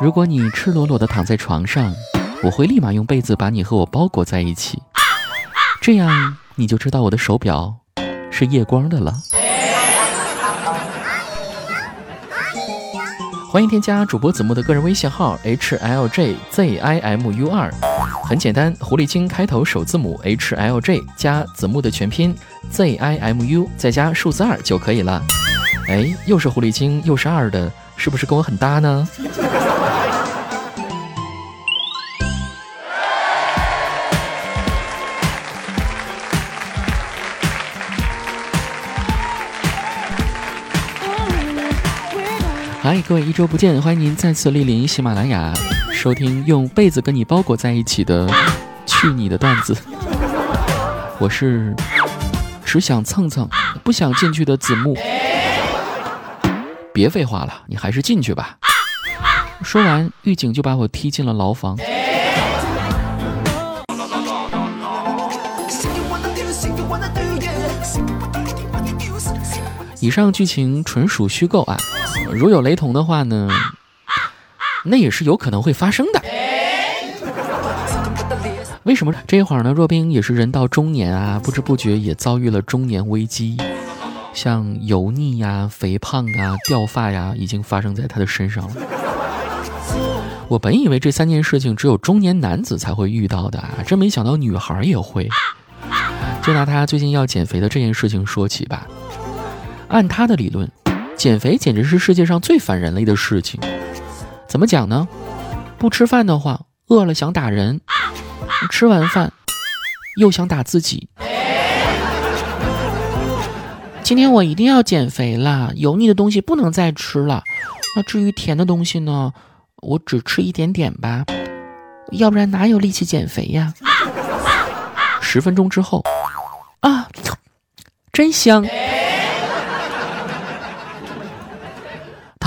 如果你赤裸裸的躺在床上，我会立马用被子把你和我包裹在一起，这样你就知道我的手表是夜光的了。欢迎添加主播子木的个人微信号 h l j z i m u 二，很简单，狐狸精开头首字母 h l j 加子木的全拼 z i m u 再加数字二就可以了。哎，又是狐狸精又是二的，是不是跟我很搭呢？嗨，各位，一周不见，欢迎您再次莅临喜马拉雅，收听用被子跟你包裹在一起的去你的段子。我是只想蹭蹭，不想进去的子木。别废话了，你还是进去吧。说完，狱警就把我踢进了牢房。以上剧情纯属虚构啊。如有雷同的话呢，那也是有可能会发生的。为什么这一会儿呢？若冰也是人到中年啊，不知不觉也遭遇了中年危机，像油腻呀、肥胖啊、掉发呀，已经发生在他的身上了。我本以为这三件事情只有中年男子才会遇到的啊，真没想到女孩也会。就拿他最近要减肥的这件事情说起吧，按他的理论。减肥简直是世界上最反人类的事情，怎么讲呢？不吃饭的话，饿了想打人；吃完饭，又想打自己。今天我一定要减肥啦，油腻的东西不能再吃了。那至于甜的东西呢，我只吃一点点吧，要不然哪有力气减肥呀？十分钟之后，啊，真香！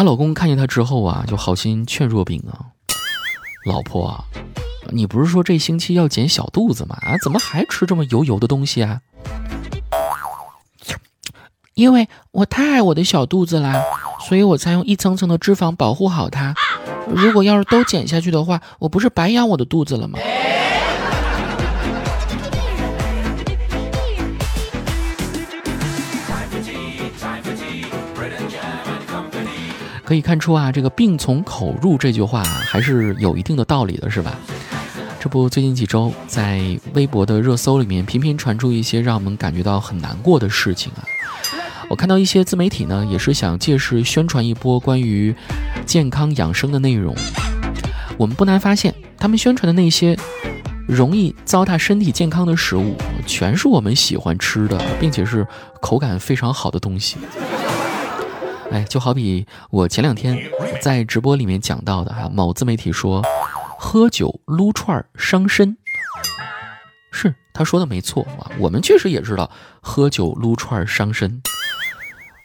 她老公看见她之后啊，就好心劝若冰啊：“ 老婆啊，你不是说这星期要减小肚子吗？啊，怎么还吃这么油油的东西啊？”因为我太爱我的小肚子啦，所以我才用一层层的脂肪保护好它。如果要是都减下去的话，我不是白养我的肚子了吗？可以看出啊，这个“病从口入”这句话还是有一定的道理的，是吧？这不，最近几周在微博的热搜里面频频传出一些让我们感觉到很难过的事情啊。我看到一些自媒体呢，也是想借势宣传一波关于健康养生的内容。我们不难发现，他们宣传的那些容易糟蹋身体健康的食物，全是我们喜欢吃的，并且是口感非常好的东西。哎，就好比我前两天在直播里面讲到的哈，某自媒体说喝酒撸串伤身，是他说的没错啊，我们确实也知道喝酒撸串伤身，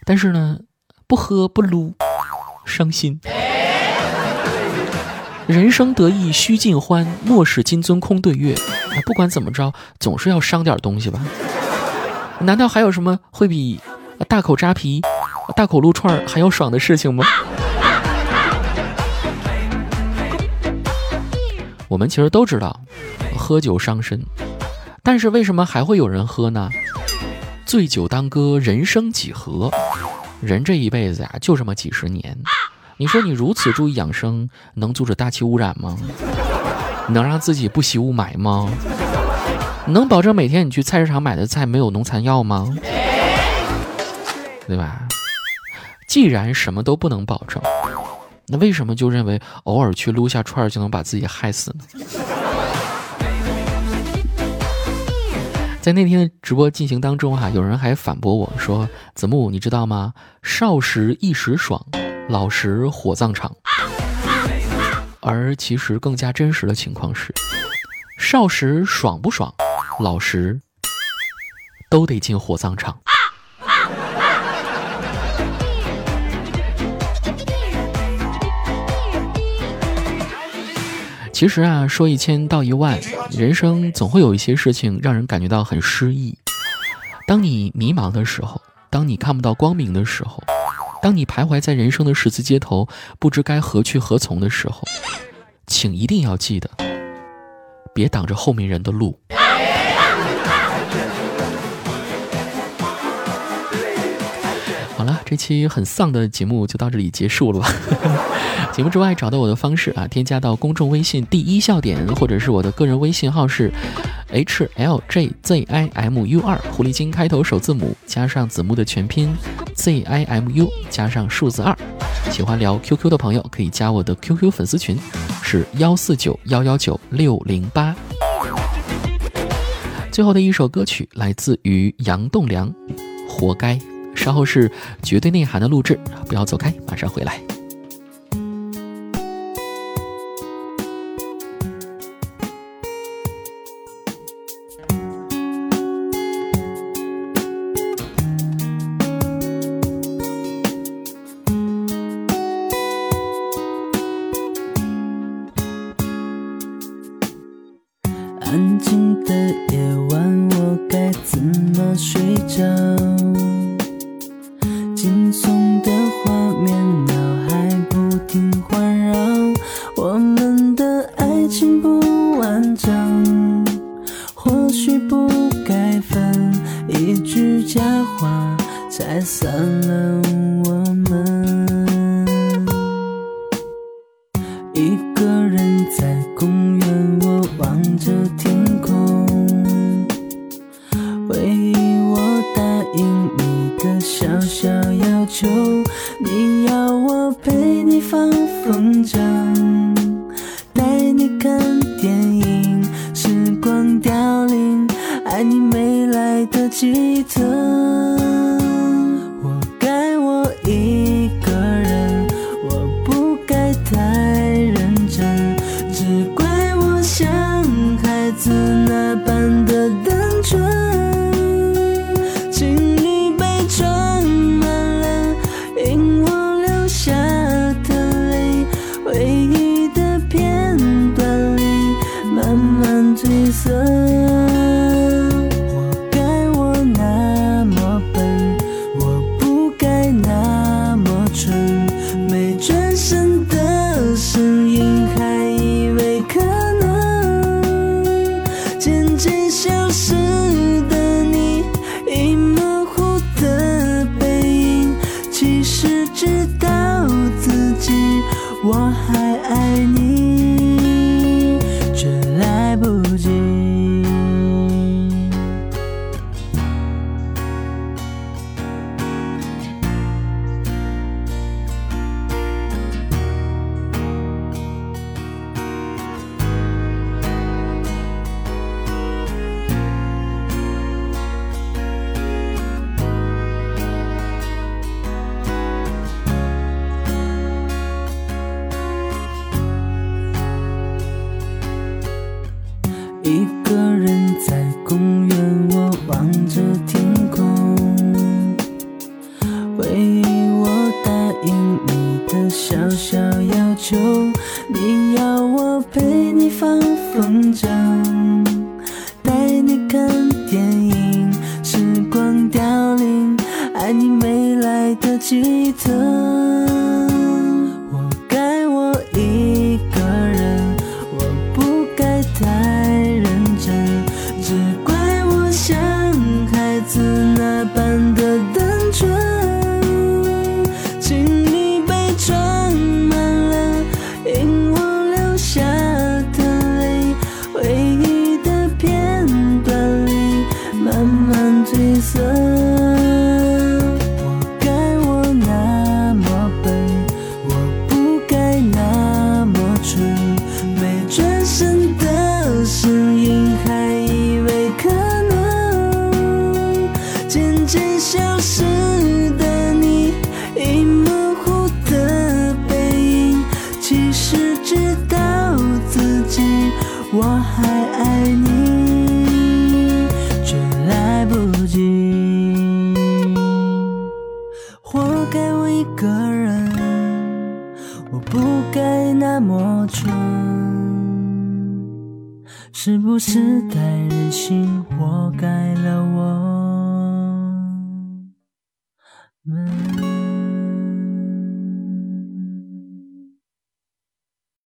但是呢，不喝不撸伤心。人生得意须尽欢，莫使金樽空对月。不管怎么着，总是要伤点东西吧？难道还有什么会比大口扎啤？大口撸串还要爽的事情吗？我们其实都知道，喝酒伤身，但是为什么还会有人喝呢？醉酒当歌，人生几何？人这一辈子呀，就这么几十年。你说你如此注意养生，能阻止大气污染吗？能让自己不吸雾霾吗？能保证每天你去菜市场买的菜没有农残药吗？对吧？既然什么都不能保证，那为什么就认为偶尔去撸下串就能把自己害死呢？在那天的直播进行当中，哈，有人还反驳我说：“子木，你知道吗？少时一时爽，老时火葬场。”而其实更加真实的情况是，少时爽不爽，老时都得进火葬场。其实啊，说一千道一万，人生总会有一些事情让人感觉到很失意。当你迷茫的时候，当你看不到光明的时候，当你徘徊在人生的十字街头，不知该何去何从的时候，请一定要记得，别挡着后面人的路。好了，这期很丧的节目就到这里结束了。节目之外找到我的方式啊，添加到公众微信第一笑点，或者是我的个人微信号是 h l j z i m u 二，狐狸精开头首字母加上子木的全拼 z i m u 加上数字二。喜欢聊 QQ 的朋友可以加我的 QQ 粉丝群，是幺四九幺幺九六零八。最后的一首歌曲来自于杨栋梁，《活该》。稍后是绝对内涵的录制，不要走开，马上回来。着天空。回忆我答应你的小小要求，你要我陪你放风筝，带你看电影，时光凋零，爱你没来得及等。小要求，你要我陪你放风筝，带你看电影，时光凋零，爱你没来得及走。渐渐消失的你，已模糊的背影，其实知道自己我还爱你，却来不及。活该我一个人，我不该那么蠢，是不是太任性，活该了我。们？